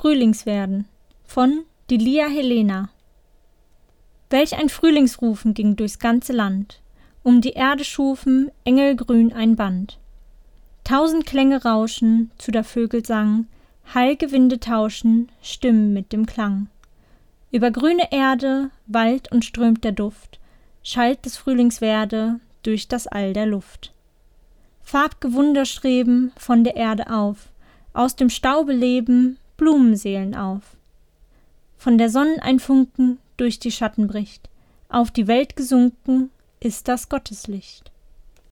Frühlingswerden von Delia Helena Welch ein Frühlingsrufen ging durchs ganze Land, um die Erde schufen Engelgrün ein Band. Tausend Klänge rauschen zu der Vögel Sang, Heilgewinde tauschen Stimmen mit dem Klang. Über grüne Erde, Wald und strömt der Duft, schallt des Frühlings Werde durch das All der Luft. Farbge Wunder streben von der Erde auf, aus dem Staube leben Blumenseelen auf. Von der Sonne ein Funken durch die Schatten bricht, auf die Welt gesunken ist das Gotteslicht.